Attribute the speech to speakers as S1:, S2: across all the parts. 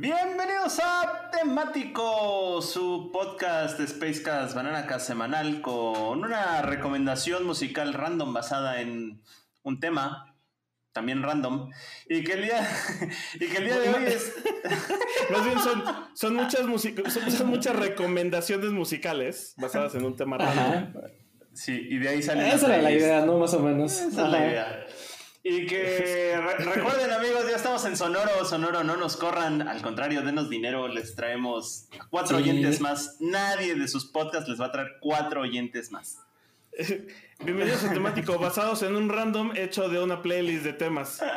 S1: Bienvenidos a Temático, su podcast de Spacecast Bananacast semanal con una recomendación musical random basada en un tema también random y que el día y que el día de hoy es
S2: Más bien son, son, muchas, music- son, son muchas recomendaciones musicales basadas en un tema random.
S1: sí y de ahí sale
S3: Esa era la idea, ¿no? Más o menos.
S1: Esa es la idea. Y que re- recuerden amigos, ya estamos en Sonoro, Sonoro, no nos corran, al contrario, denos dinero, les traemos cuatro
S3: Sí.
S1: oyentes más. Nadie de sus podcasts les va a traer cuatro oyentes más.
S2: Bienvenidos a Temático, basados en un random hecho de una playlist de temas.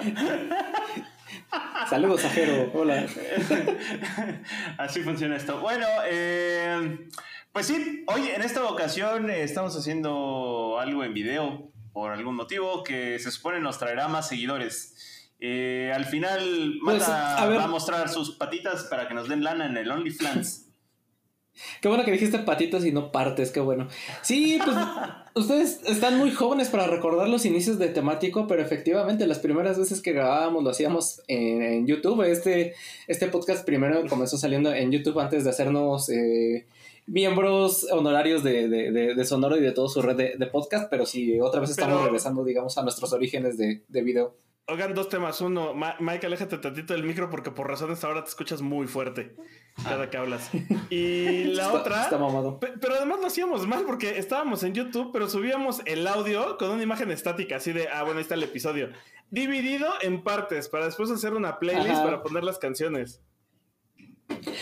S3: Saludos, Ajero. Hola.
S1: Así funciona esto. Bueno, eh, pues sí, hoy en esta ocasión eh, estamos haciendo algo en video por algún motivo que se supone nos traerá más seguidores. Eh, al final,
S3: Pues,
S1: Mata
S3: a
S1: va a mostrar sus patitas para que nos den lana en el OnlyFans.
S3: Qué bueno que dijiste patitos y no partes, qué bueno. Sí, pues ustedes están muy jóvenes para recordar los inicios de temático, pero efectivamente las primeras veces que grabábamos lo hacíamos en, en YouTube. Este, este podcast primero comenzó saliendo en YouTube antes de hacernos eh, miembros honorarios de, de- de- de Sonoro y de toda su red de, podcast, pero sí, otra vez estamos
S2: Pero-
S3: regresando, digamos, a nuestros orígenes de, de video.
S2: Oigan, dos temas. Uno, Ma- Mike, aléjate tantito del micro porque por razones ahora te escuchas muy fuerte cada que hablas. Y la
S3: Está-
S2: otra...
S3: Está mamado.
S2: Pe- Pero además lo hacíamos mal porque estábamos en YouTube, pero subíamos el audio con una imagen estática, así de, ah, bueno, ahí está el episodio, dividido en partes para después hacer una playlist
S3: Ajá.
S2: para poner las canciones.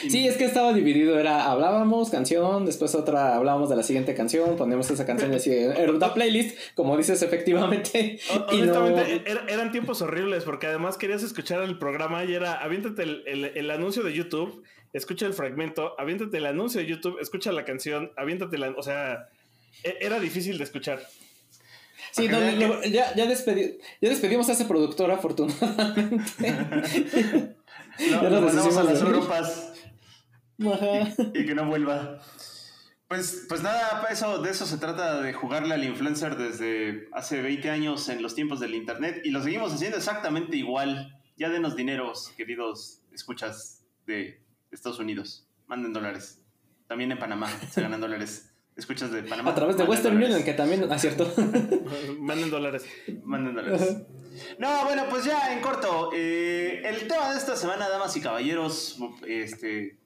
S3: Sí, es que estaba dividido, era hablábamos canción, después otra hablábamos de la siguiente canción, poníamos esa canción y así, era una playlist, como dices efectivamente.
S2: O-
S3: y
S2: Honestamente, e- era- eran tiempos horribles porque además querías escuchar el programa y era, aviéntate el, el- el anuncio de YouTube, escucha el fragmento, aviéntate el anuncio de YouTube, escucha la canción, aviéntate la... O sea, e- era difícil de escuchar.
S3: sí, no,
S1: Para que
S3: no, ya, ya, despedi- ya despedimos a ese productor afortunadamente.
S1: No,
S3: Ya nos
S1: mandamos a las Europas
S3: Ajá.
S1: y que no vuelva. Pues, pues nada, eso, de eso se trata de jugarle al influencer desde hace 20 años en los tiempos del internet y lo seguimos haciendo exactamente igual. Ya denos dineros, queridos escuchas de Estados Unidos. Manden dólares. También en Panamá se ganan dólares. Escuchas de Panamá.
S3: A través de Western
S1: dólares.
S3: Union, que también, ah, cierto.
S2: Manden dólares.
S1: Manden dólares. No, bueno, pues ya en corto. eh, el tema de esta semana, damas y caballeros, este,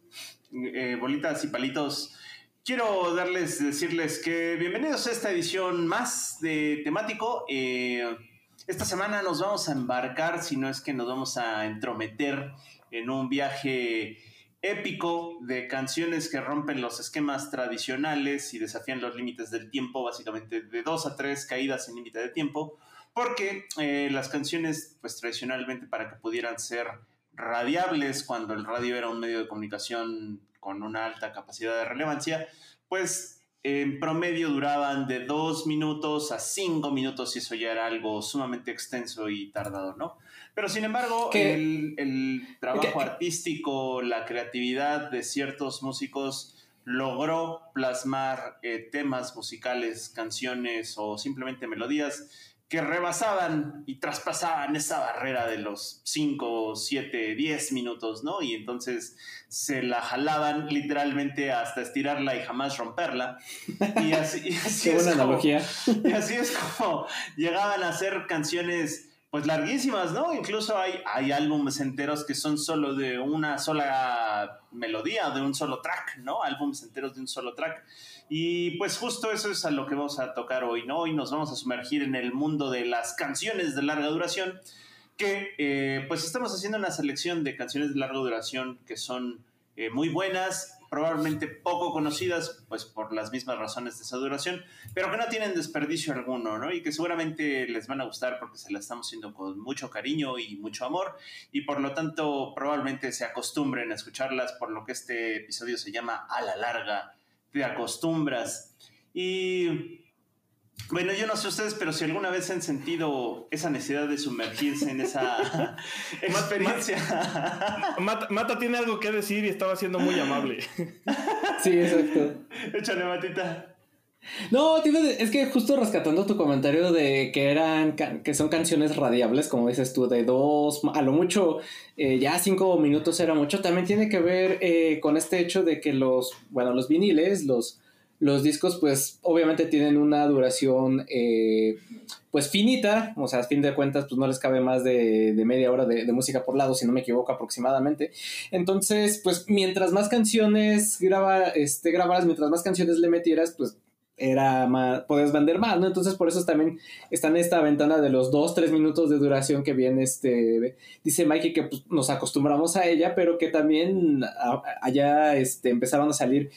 S1: eh, bolitas y palitos. Quiero darles, decirles que bienvenidos a esta edición más de temático. Eh, esta semana nos vamos a embarcar, si no es que nos vamos a entrometer en un viaje épico de canciones que rompen los esquemas tradicionales y desafían los límites del tiempo, básicamente de dos a tres caídas sin límite de tiempo, porque eh, las canciones, pues tradicionalmente para que pudieran ser radiables cuando el radio era un medio de comunicación con una alta capacidad de relevancia, pues en promedio duraban de dos minutos a cinco minutos y eso ya era algo sumamente extenso y tardado, ¿no? Pero sin embargo, el, el trabajo
S3: ¿Qué?
S1: artístico, la creatividad de ciertos músicos logró plasmar eh, temas musicales, canciones o simplemente melodías que rebasaban y traspasaban esa barrera de los 5, 7, 10 minutos, ¿no? Y entonces se la jalaban literalmente hasta estirarla y jamás romperla. Y así, y así
S3: Qué
S1: es
S3: buena
S1: como-
S3: analogía.
S1: y así es como llegaban a hacer canciones pues larguísimas, ¿no? Incluso hay, hay álbumes enteros que son solo de una sola melodía, de un solo track, ¿no? Álbumes enteros de un solo track. Y pues justo eso es a lo que vamos a tocar hoy, ¿no? Hoy nos vamos a sumergir en el mundo de las canciones de larga duración, que eh, pues estamos haciendo una selección de canciones de larga duración que son eh, muy buenas, probablemente poco conocidas, pues por las mismas razones de esa duración, pero que no tienen desperdicio alguno, ¿no? Y que seguramente les van a gustar porque se las estamos haciendo con mucho cariño y mucho amor, y por lo tanto probablemente se acostumbren a escucharlas, por lo que este episodio se llama A la larga te acostumbras. Y bueno, yo no sé ustedes, pero si alguna vez han sentido esa necesidad de sumergirse en esa experiencia.
S2: Mata, Mata, tiene algo que decir y estaba siendo muy amable.
S3: Sí, exacto.
S1: Échale, Matita.
S3: No, es que justo rescatando tu comentario de que eran que son canciones radiables, como dices tú, de dos, a lo mucho, eh, ya cinco minutos era mucho, también tiene que ver eh, con este hecho de que los, bueno, los viniles, los, los discos, pues obviamente tienen una duración eh, pues finita, o sea, a fin de cuentas, pues no les cabe más de, media hora de, música por lado, si no me equivoco aproximadamente. Entonces, pues mientras más canciones graba, este, grabaras, mientras más canciones le metieras, pues era más, puedes vender más, ¿no? Entonces por eso también está en esta ventana de los dos, tres minutos de duración que viene este, dice Mikey que pues, nos acostumbramos a ella, pero que también allá este, empezaron a salir,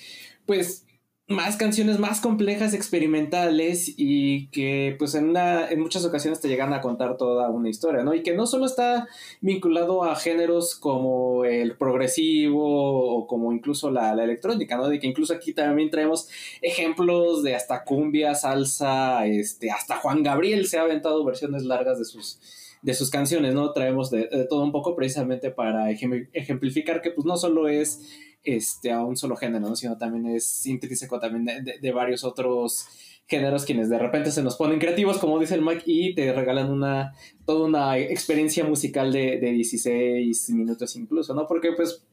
S3: pues más canciones más complejas, experimentales y que pues en, una, en muchas ocasiones te llegan a contar toda una historia, ¿no? Y que no solo está vinculado a géneros como el progresivo o como incluso la, electrónica, ¿no? De que incluso aquí también traemos ejemplos de hasta cumbia, salsa, este, hasta Juan Gabriel se ha aventado versiones largas de sus de sus canciones, ¿no? Traemos de todo un poco precisamente para ejemplificar que pues no solo es este, a un solo género, sino también es intrínseco también de, varios otros géneros quienes de repente se nos ponen creativos, como dice el Mike, y te regalan una, toda una experiencia musical de, de 16 minutos incluso, ¿no? Porque pues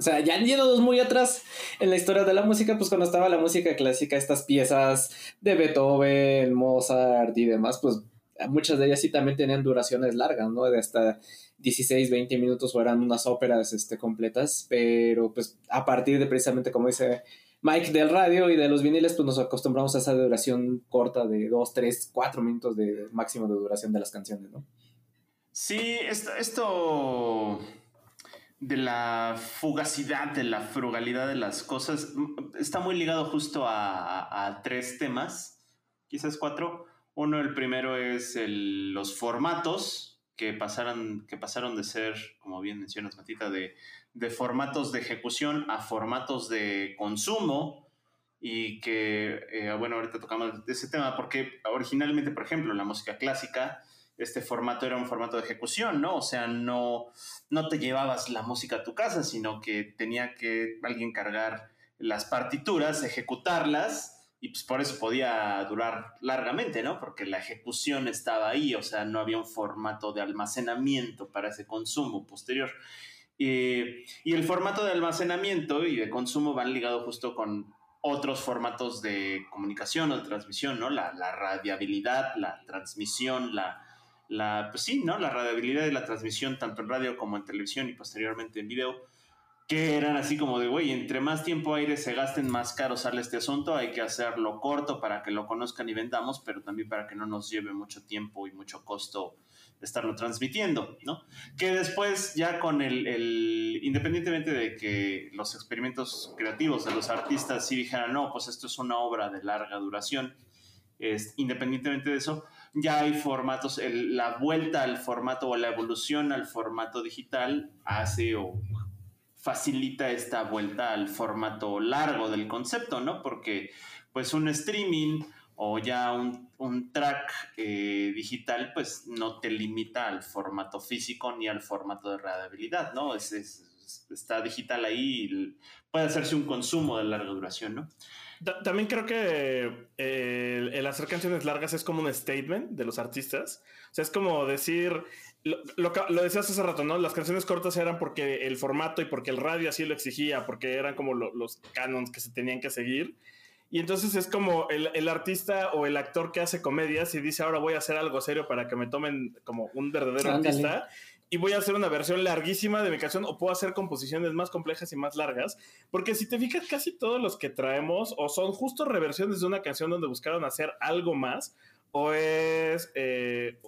S3: o sea, ya yéndonos muy atrás en la historia de la música, pues cuando estaba la música clásica, estas piezas de Beethoven, Mozart y demás, pues muchas de ellas sí también tenían duraciones largas, ¿no? De hasta 16, 20 minutos o eran unas óperas este, completas, pero pues a partir de precisamente como dice Mike del radio y de los viniles, pues nos acostumbramos a esa duración corta de 2, 3, 4 minutos de máximo de duración de las canciones, ¿no?
S1: Sí, esto, esto de la fugacidad, de la frugalidad de las cosas, está muy ligado justo a, tres temas, quizás cuatro. Uno, el primero es los formatos, que, pasaran, que pasaron de ser, como bien mencionas, Matita, de, de formatos de ejecución a formatos de consumo y que, eh, bueno, ahorita tocamos ese tema, porque originalmente, por ejemplo, la música clásica, este formato era un formato de ejecución, ¿no? O sea, no, no te llevabas la música a tu casa, sino que tenía que alguien cargar las partituras, ejecutarlas y pues por eso podía durar largamente, ¿no? Porque la ejecución estaba ahí, o sea, no había un formato de almacenamiento para ese consumo posterior. y el formato de almacenamiento y de consumo van ligados justo con otros formatos de comunicación o de transmisión, ¿no? La, la radiabilidad, la transmisión, la, la, pues sí, ¿no? La radiabilidad y la transmisión tanto en radio como en televisión y posteriormente en video que eran así como de, güey, entre más tiempo aire se gasten, más caro sale este asunto, hay que hacerlo corto para que lo conozcan y vendamos, pero también para que no nos lleve mucho tiempo y mucho costo estarlo transmitiendo, ¿no? Que después ya con el, el, independientemente de que los experimentos creativos de los artistas sí dijeran, no, pues esto es una obra de larga duración, es, independientemente de eso, ya hay formatos, la vuelta al formato o la evolución al formato digital hace o facilita esta vuelta al formato largo del concepto, ¿no? Porque pues un streaming o ya un, track eh, digital pues no te limita al formato físico ni al formato de radiabilidad, ¿no? Es, está digital ahí y puede hacerse un consumo de larga duración, ¿no?
S2: También creo que eh, el hacer canciones largas es como un statement de los artistas. O sea, es como decir, lo, lo, decías hace rato, ¿no? Las canciones cortas eran porque el formato y porque el radio así lo exigía, porque eran como los canons que se tenían que seguir. Y entonces es como el, el, artista o el actor que hace comedias y dice, ahora voy a hacer algo serio para que me tomen como un verdadero artista y voy a hacer una versión larguísima de mi canción o puedo hacer composiciones más complejas y más largas. Porque si te fijas, casi todos los que traemos o son justo reversiones de una canción donde buscaron hacer algo más o es... Eh,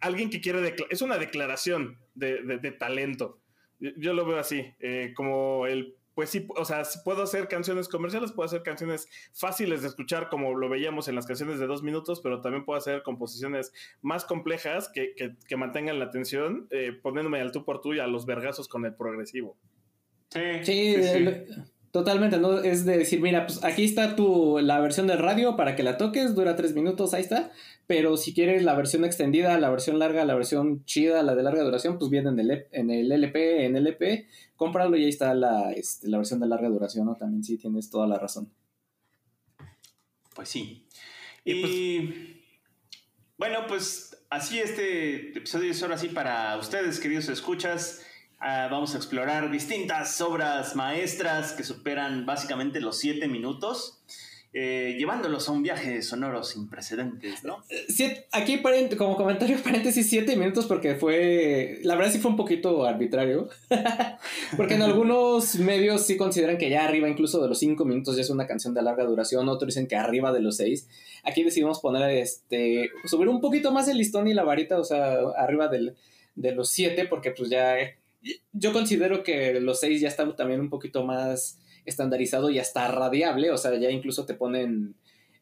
S2: alguien que quiere, es una declaración de, talento. Yo, lo veo así, eh, como el, pues sí, o sea, puedo hacer canciones comerciales, puedo hacer canciones fáciles de escuchar como lo veíamos en las canciones de dos minutos, pero también puedo hacer composiciones más complejas que, mantengan la atención, eh, poniéndome al tú por tú y a los vergazos con el progresivo.
S3: Sí, sí, Totalmente, ¿no? Es de decir, mira, pues aquí está tu, la versión del radio para que la toques, dura tres minutos, ahí está. Pero si quieres la versión extendida, la versión larga, la versión chida, la de larga duración, pues viene en el, en el LP, en LP, cómpralo y ahí está la, este, la versión de larga duración, ¿no? También sí tienes toda la razón.
S1: Pues sí. Y, pues bueno, pues así este episodio es ahora sí para ustedes, queridos escuchas. Ah, vamos a explorar distintas obras maestras que superan básicamente los siete minutos. Eh, llevándolos a un viaje sonoro sin precedentes, ¿no?
S3: Eh, aquí como comentario paréntesis, siete minutos porque fue, la verdad sí fue un poquito arbitrario, porque en algunos medios sí consideran que ya arriba incluso de los cinco minutos ya es una canción de larga duración, otros dicen que arriba de los seis. Aquí decidimos poner, este, subir un poquito más el listón y la varita, o sea, arriba del, de los siete, porque pues ya, yo considero que los seis ya están también un poquito más estandarizado y hasta radiable, o sea, ya incluso te ponen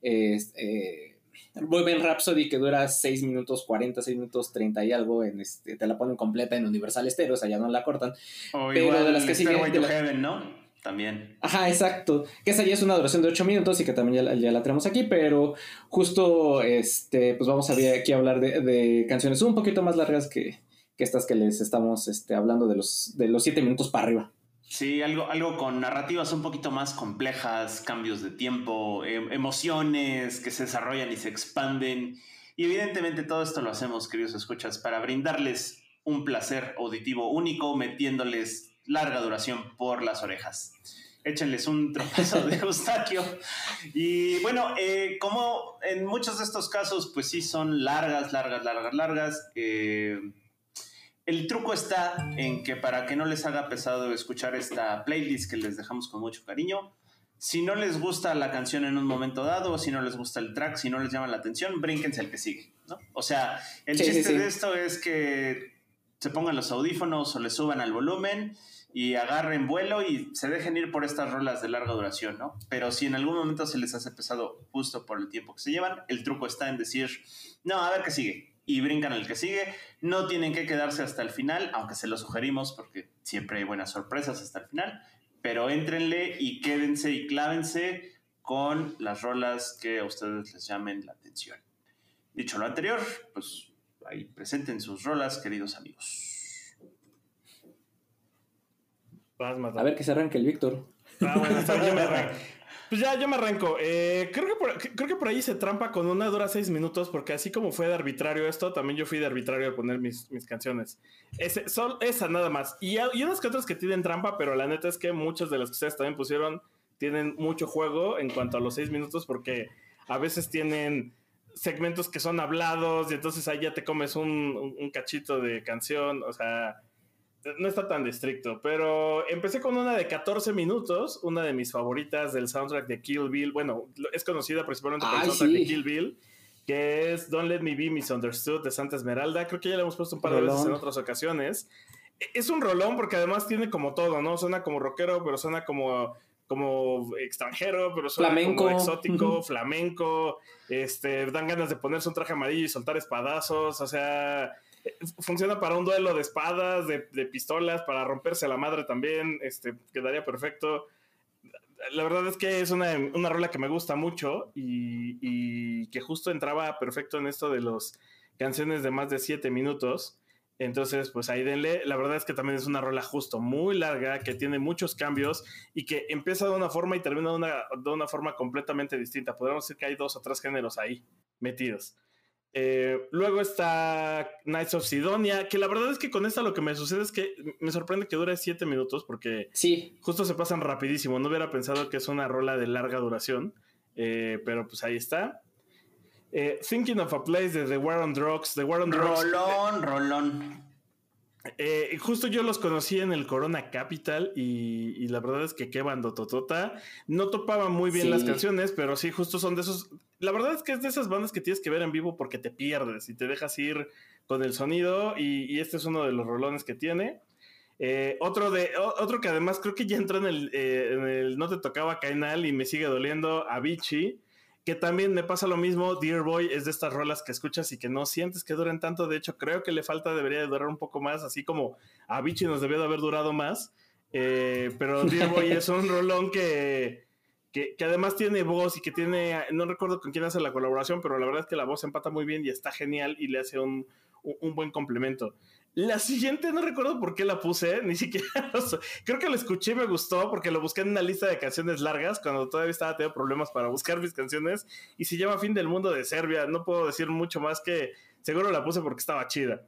S3: eh, eh, Bohemian Rhapsody que dura 6 minutos 40, 6 minutos 30 y algo, en este, te la ponen completa en Universal Stereo, o sea, ya no la cortan.
S1: O pero de las que siguen... De Heaven, ¿no? También.
S3: Ajá, exacto. Que esa ya es una duración de 8 minutos y que también ya, la tenemos aquí, pero justo, este, pues vamos a ver aquí a hablar de, canciones un poquito más largas que, que estas que les estamos este, hablando de los, de los 7 minutos para arriba.
S1: Sí, algo, algo con narrativas un poquito más complejas, cambios de tiempo, em, emociones que se desarrollan y se expanden. Y evidentemente todo esto lo hacemos, queridos escuchas, para brindarles un placer auditivo único, metiéndoles larga duración por las orejas. Échenles un tropezo de Eustaquio. Y bueno, eh, como en muchos de estos casos, pues sí son largas, largas, largas, largas. Eh, el truco está en que para que no les haga pesado escuchar esta playlist que les dejamos con mucho cariño, si no les gusta la canción en un momento dado, si no les gusta el track, si no les llama la atención, brínquense al que sigue, ¿no? O sea, el chiste de esto es que se pongan los audífonos o le suban al volumen y agarren vuelo y se dejen ir por estas rolas de larga duración, ¿no? Pero si en algún momento se les hace pesado justo por el tiempo que se llevan, el truco está en decir, no, a ver qué sigue y brincan al que sigue. No tienen que quedarse hasta el final, aunque se lo sugerimos porque siempre hay buenas sorpresas hasta el final. Pero éntrenle y quédense y clávense con las rolas que a ustedes les llamen la atención. Dicho lo anterior, pues ahí presenten sus rolas, queridos amigos.
S3: A ver que se arranque el Víctor.
S2: Ah, bueno, está bien, me pues ya, yo me arranco. Eh, creo, que por, creo que por ahí se trampa con una dura seis minutos, porque así como fue de arbitrario esto, también yo fui de arbitrario al poner mis, mis canciones. Ese, son, esa nada más. Y, y unas que otras que tienen trampa, pero la neta es que muchas de las que ustedes también pusieron tienen mucho juego en cuanto a los seis minutos, porque a veces tienen segmentos que son hablados y entonces ahí ya te comes un, un cachito de canción. O sea, no está tan estricto, pero empecé con una de 14 minutos, una de mis favoritas del soundtrack de Kill Bill. Bueno, es conocida principalmente por el soundtrack de Kill Bill, que es Don't Let Me Be Misunderstood de Santa Esmeralda. Creo que ya la hemos puesto un par de veces en otras ocasiones. E, es un rolón porque además tiene como todo, ¿no? Suena como rockero, pero suena como como extranjero, pero suena
S3: flamenco.
S2: como exótico, flamenco, este, dan ganas de ponerse un traje amarillo y soltar espadazos, o sea, funciona para un duelo de espadas, de, pistolas, para romperse la madre también, este, quedaría perfecto. La verdad es que es una, una rola que me gusta mucho y, que justo entraba perfecto en esto de las canciones de más de siete minutos. Entonces, pues ahí denle. La verdad es que también es una rola justo muy larga, que tiene muchos cambios y que empieza de una forma y termina de una, de una forma completamente distinta. Podríamos decir que hay dos o tres géneros ahí metidos. Eh, luego está Knights of Sidonia, que la verdad es que con esta lo que me sucede es que me sorprende que dure 7 minutos porque
S3: sí.
S2: justo se pasan rapidísimo. No hubiera pensado que es una rola de larga duración, eh, pero pues ahí está. Eh, Thinking of a Place de The War on Drugs. The War on Drugs.
S1: Rolón, rolón.
S2: Eh, justo yo los conocí en el Corona Capital y, la verdad es que qué totota No topaba muy bien las canciones, pero sí, justo son de esos. La verdad es que es de esas bandas que tienes que ver en vivo porque te pierdes y te dejas ir con el sonido. Y, este es uno de los rolones que tiene. Eh, otro, de, otro que además creo que ya entró en el, eh, en el No te tocaba Cainal y me sigue doliendo, Avicii que también me pasa lo mismo, Dear Boy es de estas rolas que escuchas y que no sientes que duren tanto, de hecho creo que le falta, debería de durar un poco más, así como a Avicii nos debió de haber durado más, Eh, pero Dear Boy es un rolón que, que, que, además tiene voz y que tiene, no recuerdo con quién hace la colaboración, pero la verdad es que la voz empata muy bien y está genial y le hace un, un buen complemento. La siguiente no recuerdo por qué la puse, ni siquiera. Creo que la escuché y me gustó porque lo busqué en una lista de canciones largas cuando todavía estaba teniendo problemas para buscar mis canciones y se llama Fin del Mundo de Serbia. No puedo decir mucho más que seguro la puse porque estaba chida.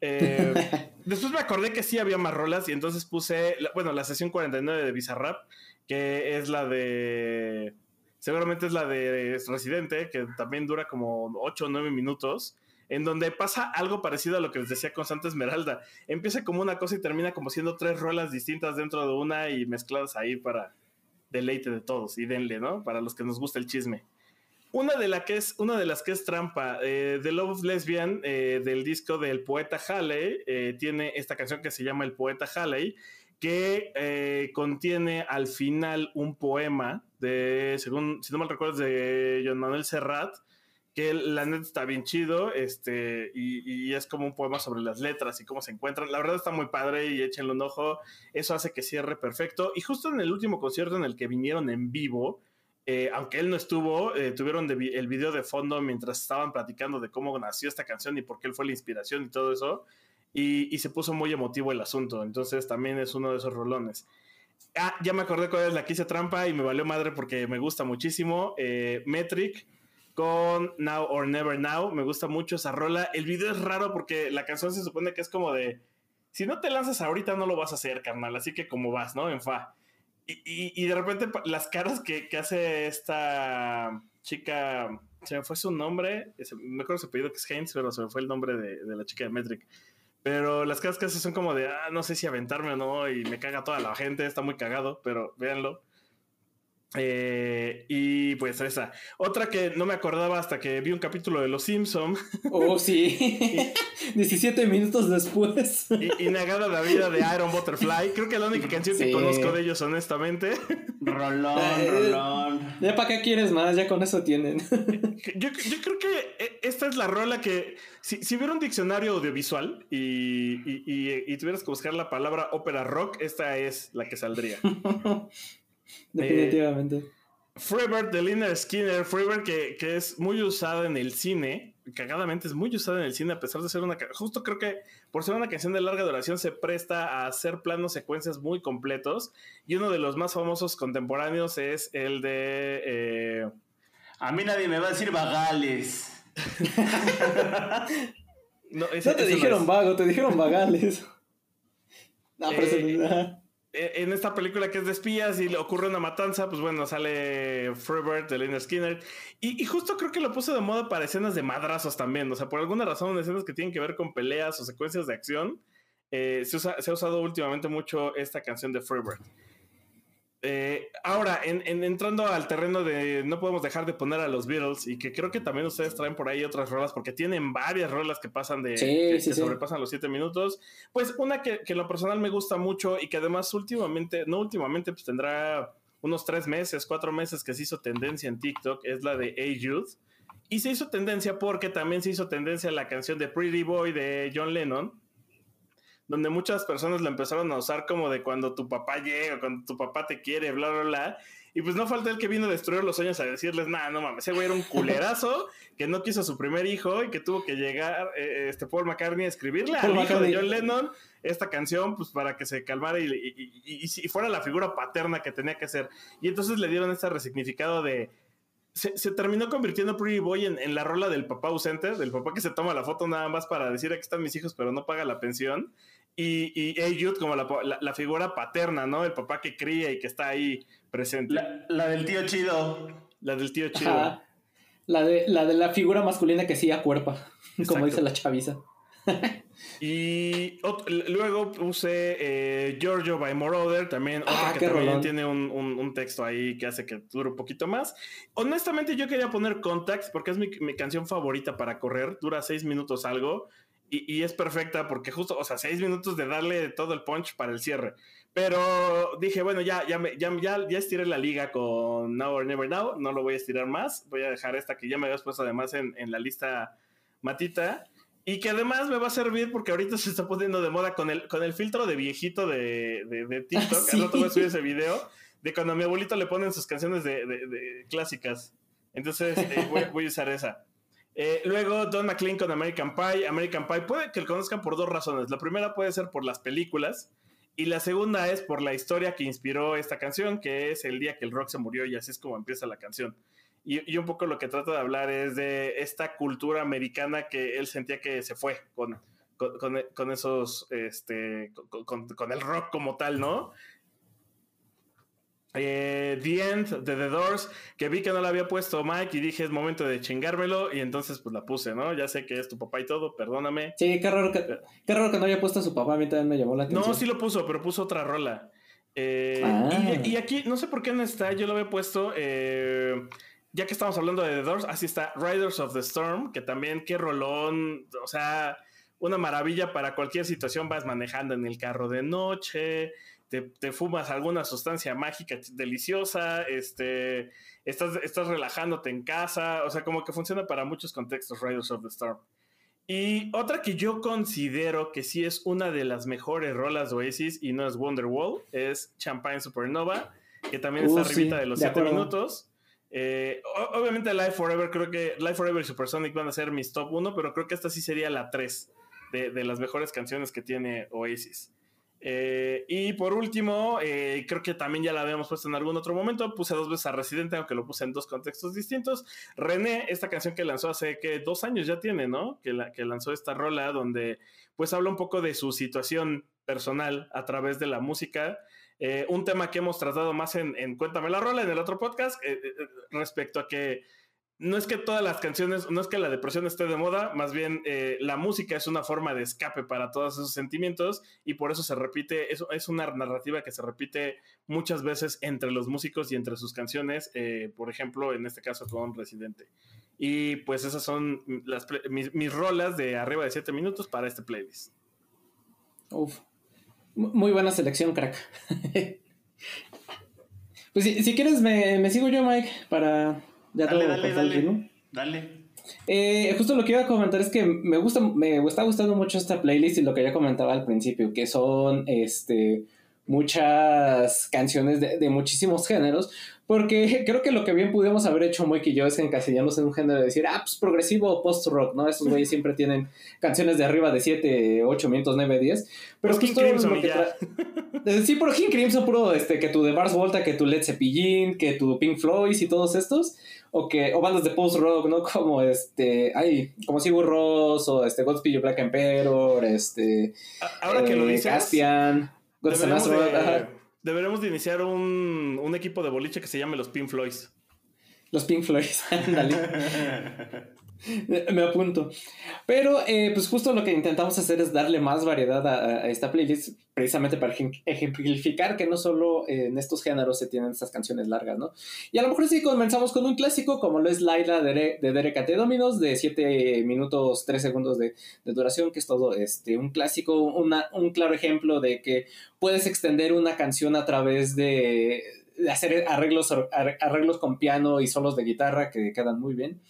S2: Eh, después me acordé que sí había más rolas y entonces puse, bueno, la sesión 49 de Bizarrap, que es la de. Seguramente es la de Residente, que también dura como 8 o 9 minutos en donde pasa algo parecido a lo que les decía con Esmeralda. Empieza como una cosa y termina como siendo tres rolas distintas dentro de una y mezcladas ahí para deleite de todos y denle, ¿no? Para los que nos gusta el chisme. Una de, la que es, una de las que es trampa, eh, The Love Lesbian, eh, del disco del poeta Halley, eh, tiene esta canción que se llama El poeta Halley, que eh, contiene al final un poema de, según, si no mal recuerdo, de John Manuel Serrat, que la neta está bien chido, este, y, y, es como un poema sobre las letras y cómo se encuentran. La verdad está muy padre y échenle un ojo. Eso hace que cierre perfecto. Y justo en el último concierto en el que vinieron en vivo, eh, aunque él no estuvo, eh, tuvieron el video de fondo mientras estaban platicando de cómo nació esta canción y por qué él fue la inspiración y todo eso. Y, y se puso muy emotivo el asunto. Entonces también es uno de esos rolones. Ah, ya me acordé cuál es la que hice trampa y me valió madre porque me gusta muchísimo. Eh, Metric con Now or Never Now. Me gusta mucho esa rola. El video es raro porque la canción se supone que es como de, si no te lanzas ahorita no lo vas a hacer, carnal. Así que como vas, ¿no? En fa. Y, y, de repente las caras que, que, hace esta chica, se me fue su nombre, me acuerdo su apellido que es Haynes, pero se me fue el nombre de, de la chica de Metric. Pero las caras que hace son como de, ah, no sé si aventarme o no, y me caga toda la gente, está muy cagado, pero véanlo. Eh, y pues esa. Otra que no me acordaba hasta que vi un capítulo de Los Simpson.
S3: Oh, sí. 17 minutos después.
S2: Y, y, Negada la vida de Iron Butterfly. Creo que la única canción sí. que conozco de ellos, honestamente.
S1: Rolón, eh, rolón.
S3: Ya para qué quieres más, ya con eso tienen.
S2: Yo, yo creo que e, esta es la rola que. Si, si hubiera un diccionario audiovisual y, y, y, tuvieras que buscar la palabra ópera rock, esta es la que saldría.
S3: Definitivamente.
S2: Eh, Freebird de Liner Skinner, Freebird que, que, es muy usada en el cine, cagadamente es muy usada en el cine a pesar de ser una... Justo creo que por ser una canción de larga duración se presta a hacer planos secuencias muy completos y uno de los más famosos contemporáneos es el de... Eh...
S1: A mí nadie me va a decir vagales.
S3: no, ese, no, te dijeron no es... vago, te dijeron vagales. No, pero
S2: eh, en esta película que es de espías y le ocurre una matanza, pues bueno, sale Freebird de Lynyrd Skinner. Y, justo creo que lo puso de moda para escenas de madrazos también. O sea, por alguna razón, escenas que tienen que ver con peleas o secuencias de acción, eh, se, usa, se, ha usado últimamente mucho esta canción de Freebird. Eh, ahora, en, en, entrando al terreno de no podemos dejar de poner a los Beatles y que creo que también ustedes traen por ahí otras rolas porque tienen varias rolas que pasan de
S3: sí,
S2: que,
S3: sí,
S2: que
S3: sí.
S2: sobrepasan los siete minutos. Pues una que, que en lo personal me gusta mucho y que además últimamente, no últimamente, pues tendrá unos tres meses, cuatro meses que se hizo tendencia en TikTok, es la de A Youth. Y se hizo tendencia porque también se hizo tendencia la canción de Pretty Boy de John Lennon, donde muchas personas la empezaron a usar como de cuando tu papá llega, cuando tu papá te quiere, bla, bla, bla. Y pues no falta el que vino a destruir los sueños a decirles, nada, no mames, ese güey era un culerazo que no quiso a su primer hijo y que tuvo que llegar eh, este Paul McCartney a escribirle Paul al McCartney. hijo de John Lennon esta canción, pues para que se calmara y, y, y, y, fuera la figura paterna que tenía que ser. Y entonces le dieron este resignificado de. Se, se terminó convirtiendo Pretty Boy en, en, la rola del papá ausente, del papá que se toma la foto nada más para decir aquí están mis hijos, pero no paga la pensión y, y Ayud como la, la, la, figura paterna, ¿no? El papá que cría y que está ahí presente.
S1: La, la del tío chido.
S2: La del tío chido.
S3: Ajá. La de, la de la figura masculina que sí acuerpa, Exacto. como dice la chaviza.
S2: y otro, luego puse eh, Giorgio by Moroder, también otra ah, que también rolón. tiene un, un, un, texto ahí que hace que dure un poquito más. Honestamente, yo quería poner Contacts porque es mi, mi canción favorita para correr, dura seis minutos algo. Y, y, es perfecta porque justo, o sea, seis minutos de darle todo el punch para el cierre. Pero dije, bueno, ya, ya, me, ya, ya, ya estiré la liga con Now or Never Now, no lo voy a estirar más. Voy a dejar esta que ya me habías puesto además en, en la lista matita. Y que además me va a servir porque ahorita se está poniendo de moda con el, con el filtro de viejito de, de, TikTok. Ah, no te voy a subir ese video de cuando a mi abuelito le ponen sus canciones de, clásicas. Entonces eh, voy, a usar esa. Eh, luego Don McLean con American Pie. American Pie puede que lo conozcan por dos razones. La primera puede ser por las películas. Y la segunda es por la historia que inspiró esta canción, que es el día que el rock se murió y así es como empieza la canción. Y, un poco lo que trata de hablar es de esta cultura americana que él sentía que se fue con, con, esos, este, con, el rock como tal, ¿no? Eh, The End de The Doors, que vi que no la había puesto Mike y dije es momento de chingármelo y entonces pues la puse, ¿no? Ya sé que es tu papá y todo, perdóname.
S3: Sí, qué raro que, qué raro que no haya puesto a su papá, a mí también me llamó la atención.
S2: No, sí lo puso, pero puso otra rola. Eh, ah. y, aquí, no sé por qué no está, yo lo había puesto... Eh, ya que estamos hablando de The Doors, así está Riders of the Storm, que también qué rolón, o sea, una maravilla para cualquier situación, vas manejando en el carro de noche, te, fumas alguna sustancia mágica deliciosa, este, estás, estás relajándote en casa, o sea, como que funciona para muchos contextos Riders of the Storm. Y otra que yo considero que sí es una de las mejores rolas de Oasis y no es Wonderwall, es Champagne Supernova, que también está uh, arribita de los 7 minutos. Eh, obviamente Life Forever, creo que Life Forever y Supersonic van a ser mis top 1, pero creo que esta sí sería la 3 de, las mejores canciones que tiene Oasis. Eh, y por último, eh, creo que también ya la habíamos puesto en algún otro momento, puse dos veces a Residente, aunque lo puse en dos contextos distintos. René, esta canción que lanzó hace que dos años ya tiene, ¿no? Que, la, que lanzó esta rola donde pues habla un poco de su situación personal a través de la música. Eh, un tema que hemos tratado más en, Cuéntame la rola en el otro podcast, respecto a que no es que todas las canciones, no es que la depresión esté de moda, más bien la música es una forma de escape para todos esos sentimientos y por eso se repite, es, es una narrativa que se repite muchas veces entre los músicos y entre sus canciones, por ejemplo, en este caso con Residente. Y pues esas son las, mis, mis, rolas de arriba de 7 minutos para este playlist.
S3: Uf, muy buena selección, crack. pues si, quieres, me, sigo yo, Mike, para
S1: ya dale, dale, dale, dale.
S3: Eh, justo lo que iba a comentar es que me gusta, me está gustando mucho esta playlist y lo que ya comentaba al principio, que son este muchas canciones de, de muchísimos géneros, porque creo que lo que bien pudimos haber hecho Mike y yo es encasillarnos en un género de decir, ah, pues progresivo o post-rock, ¿no? Esos güeyes siempre tienen canciones de arriba de 7, 8 minutos, 9, 10. Pero
S2: pues Crimson
S3: lo que eh, Sí, por King Crimson, puro, este, que tu de Bars Volta, que tu Led Zeppelin, que tu Pink Floyd y todos estos. O que, o bandas de post-rock, ¿no? Como este, ay, como Sigur Ross, o este, Godspeed Black Emperor, este...
S2: Ahora que lo eh, dices...
S3: Caspian,
S2: Deberemos de iniciar un, un, equipo de boliche que se llame los Pink Floyds.
S3: Los Pink Floyds, ándale. Me apunto. Pero, eh, pues justo lo que intentamos hacer es darle más variedad a, esta playlist, precisamente para ejemplificar que no solo en estos géneros se tienen estas canciones largas, ¿no? Y a lo mejor sí comenzamos con un clásico, como lo es Laila de, de Derek Ate Dominos, de 7 minutos 3 segundos de, duración, que es todo este, un clásico, una, un claro ejemplo de que puedes extender una canción a través de hacer arreglos, arreglos con piano y solos de guitarra que quedan muy bien.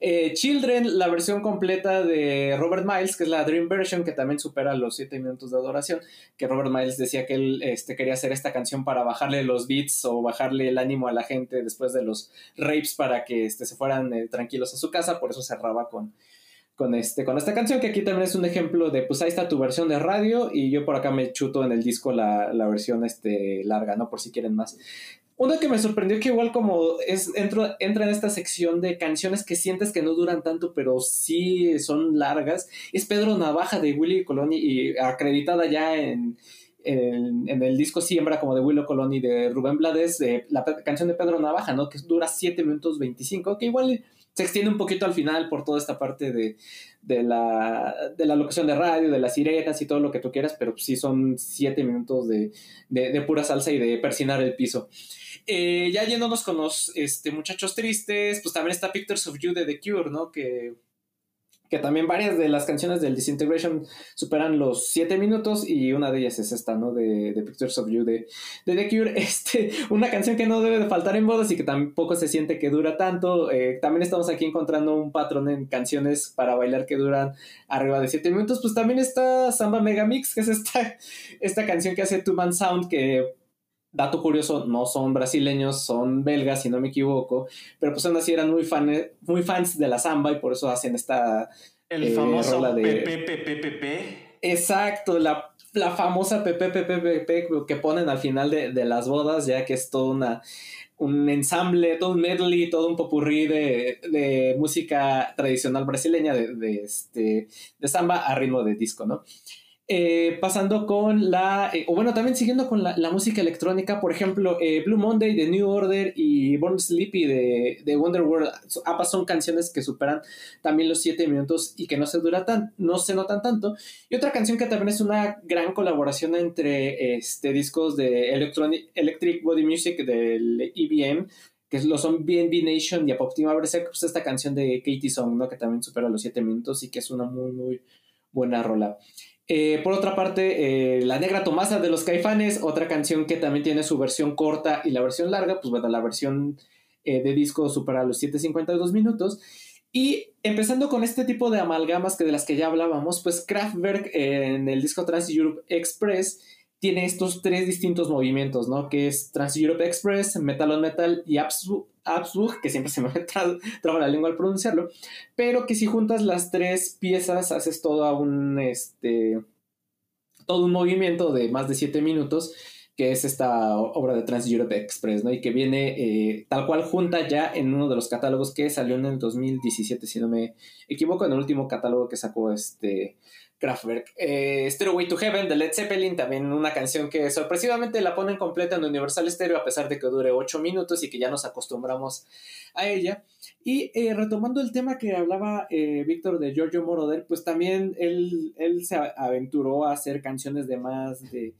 S3: Eh, Children, la versión completa de Robert Miles, que es la Dream Version, que también supera los 7 minutos de adoración, que Robert Miles decía que él este, quería hacer esta canción para bajarle los beats o bajarle el ánimo a la gente después de los rapes para que este, se fueran eh, tranquilos a su casa, por eso cerraba con, con, este, con esta canción, que aquí también es un ejemplo de, pues ahí está tu versión de radio y yo por acá me chuto en el disco la, la versión este, larga, ¿no? Por si quieren más. Una que me sorprendió que igual como es, entra en esta sección de canciones que sientes que no duran tanto, pero sí son largas, es Pedro Navaja de Willy Coloni y acreditada ya en, en, el disco Siembra como de Willow Coloni de Rubén Blades, de la canción de Pedro Navaja, ¿no? Que dura 7 minutos 25, que igual se extiende un poquito al final por toda esta parte de, de, la, de la locución de radio, de las sirenas y todo lo que tú quieras, pero sí son siete minutos de, de, pura salsa y de persinar el piso. Eh, ya yéndonos con los este, muchachos tristes, pues también está Pictures of You de The Cure, ¿no? Que que también varias de las canciones del Disintegration superan los 7 minutos y una de ellas es esta, ¿no? De, Pictures of You de, de, The Cure. Este, una canción que no debe de faltar en bodas y que tampoco se siente que dura tanto. Eh, también estamos aquí encontrando un patrón en canciones para bailar que duran arriba de 7 minutos. Pues también está Samba Mega Mix, que es esta, esta canción que hace Two Man Sound que dato curioso, no son brasileños, son belgas, si no me equivoco, pero pues aún así eran muy, fan, muy fans de la samba y por eso hacen esta...
S1: El eh, famoso PPPPP.
S3: Exacto, la, la famosa PPPPP que ponen al final de, de, las bodas, ya que es todo una, un ensamble, todo un medley, todo un popurrí de, de música tradicional brasileña, de, de, este, de samba a ritmo de disco, ¿no? Eh, pasando con la, eh, o bueno, también siguiendo con la, música electrónica, por ejemplo, eh, Blue Monday de New Order y Born Sleepy de, de Wonder World, ambas son canciones que superan también los 7 minutos y que no se dura tan, no se notan tanto. Y otra canción que también es una gran colaboración entre este, discos de Electronic, Electric Body Music del EBM, que lo son BNB Nation y Apoptima Berserk, pues esta canción de Katie Song, ¿no? Que también supera los 7 minutos y que es una muy, muy buena rola. Eh, por otra parte, eh, La Negra Tomasa de los Caifanes, otra canción que también tiene su versión corta y la versión larga, pues bueno, la versión eh, de disco supera los 7.52 minutos. Y empezando con este tipo de amalgamas que de las que ya hablábamos, pues Kraftwerk en el disco Trans Europe Express tiene estos tres distintos movimientos, ¿no? Que es Trans Europe Express, Metal on Metal y Absolute, que siempre se me traba la lengua al pronunciarlo, pero que si juntas las tres piezas haces todo un, este, todo un movimiento de más de siete minutos, que es esta obra de Trans Europe Express, ¿no? Y que viene eh, tal cual junta ya en uno de los catálogos que salió en el 2017, si no me equivoco, en el último catálogo que sacó este Kraftwerk. Eh, Stairway to Heaven de Led Zeppelin, también una canción que sorpresivamente la ponen completa en Universal Stereo a pesar de que dure 8 minutos y que ya nos acostumbramos a ella. Y eh, retomando el tema que hablaba eh, Víctor de Giorgio Moroder, pues también él, él se aventuró a hacer canciones de más de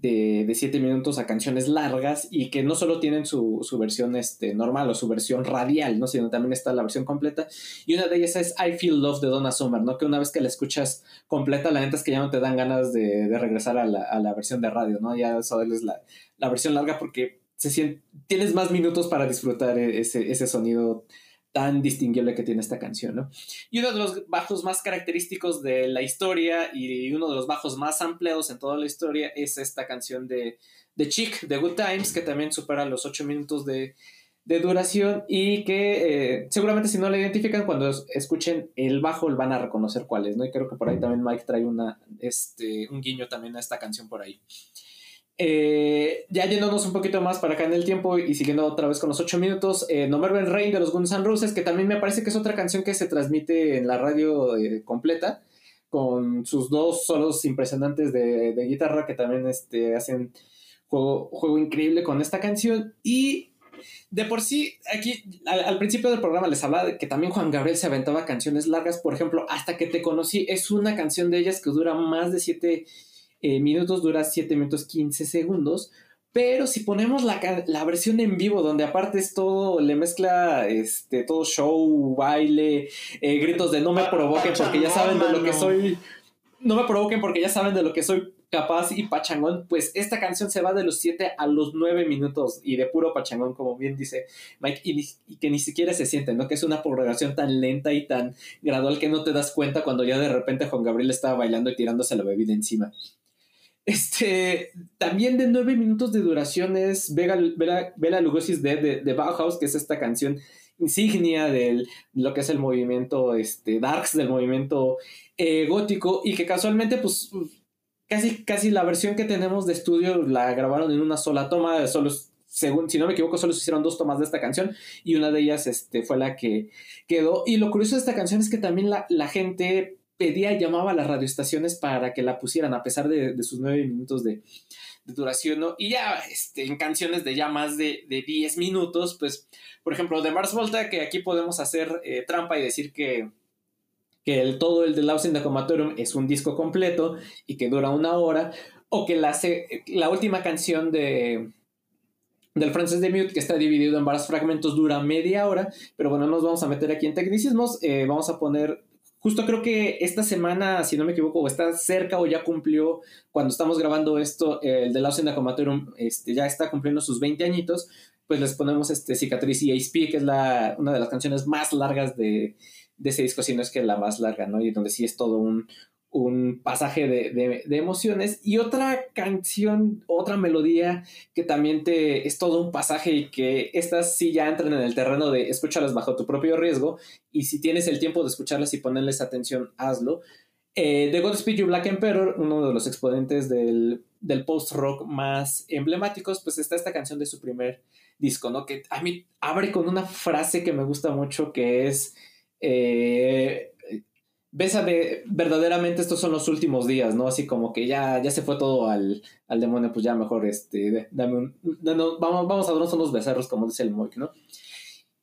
S3: de, siete minutos a canciones largas y que no solo tienen su, versión este, normal o su versión radial, ¿no? sino también está la versión completa. Y una de ellas es I Feel Love de Donna Summer, ¿no? que una vez que la escuchas completa, la neta es que ya no te dan ganas de, regresar a la, versión de radio, ¿no? ya eso es la, la versión larga porque se siente, tienes más minutos para disfrutar e, ese, ese sonido tan distinguible que tiene esta canción, ¿no? Y uno de los bajos más característicos de la historia y uno de los bajos más ampliados en toda la historia es esta canción de, de Chick, de Good Times, que también supera los 8 minutos de, duración y que eh, seguramente si no la identifican cuando escuchen el bajo van a reconocer cuál es, ¿no? Y creo que por ahí también Mike trae una, este, un guiño también a esta canción por ahí. Eh, ya yéndonos un poquito más para acá en el tiempo y siguiendo otra vez con los 8 minutos, eh, No Merven Rain de los Guns N' Roses, que también me parece que es otra canción que se transmite en la radio eh, completa, con sus dos solos impresionantes de, guitarra que también este, hacen juego, increíble con esta canción. Y de por sí, aquí al, principio del programa les hablaba de que también Juan Gabriel se aventaba canciones largas, por ejemplo, Hasta que te conocí, es una canción de ellas que dura más de 7 eh, minutos, dura 7 minutos 15 segundos. Pero si ponemos la, la, versión en vivo, donde aparte es todo, le mezcla este, todo show, baile, eh, gritos de no me provoquen porque ya saben de lo que soy. No me provoquen porque ya saben de lo que soy capaz y pachangón, pues esta canción se va de los 7 a los 9 minutos y de puro pachangón, como bien dice Mike, y, y, que ni siquiera se siente, ¿no? Que es una progresión tan lenta y tan gradual que no te das cuenta cuando ya de repente Juan Gabriel estaba bailando y tirándose la bebida encima. Este, también de nueve minutos de duración es Bela, Lugosi's Dead de, Bauhaus, que es esta canción insignia de lo que es el movimiento este, darks, del movimiento eh, gótico, y que casualmente, pues, casi, casi la versión que tenemos de estudio la grabaron en una sola toma, solo, según, si no me equivoco, solo se hicieron dos tomas de esta canción, y una de ellas este, fue la que quedó. Y lo curioso de esta canción es que también la, la gente pedía llamaba a las radioestaciones para que la pusieran a pesar de, sus nueve minutos de, duración, ¿no? Y ya este, en canciones de ya más de, 10 minutos, pues, por ejemplo, de Mars Volta, que aquí podemos hacer eh, trampa y decir que, que todo el de Laus in the Comatorium es un disco completo y que dura una hora, o que la, la última canción de, del francés de Mute, que está dividido en varios fragmentos, dura media hora, pero bueno, nos vamos a meter aquí en tecnicismos, eh, vamos a poner justo creo que esta semana, si no me equivoco, está cerca o ya cumplió, cuando estamos grabando esto, el de la Ocean Comatorum este, ya está cumpliendo sus 20 añitos, pues les ponemos este Cicatriz y ASP, que es la, una de las canciones más largas de, de ese disco, si no es que la más larga, ¿no? Y donde sí es todo un, un pasaje de, emociones y otra canción, otra melodía que también te es todo un pasaje y que estas sí ya entran en el terreno de escucharlas bajo tu propio riesgo y si tienes el tiempo de escucharlas y ponerles atención, hazlo. Eh, The Godspeed You Black Emperor, uno de los exponentes del, post-rock más emblemáticos, pues está esta canción de su primer disco, ¿no? Que a mí abre con una frase que me gusta mucho que es... Eh, bésame, verdaderamente estos son los últimos días, ¿no? Así como que ya, ya se fue todo al, al demonio, pues ya mejor, este, dame un, vamos, vamos a darnos unos becerros, como dice el Moik, ¿no?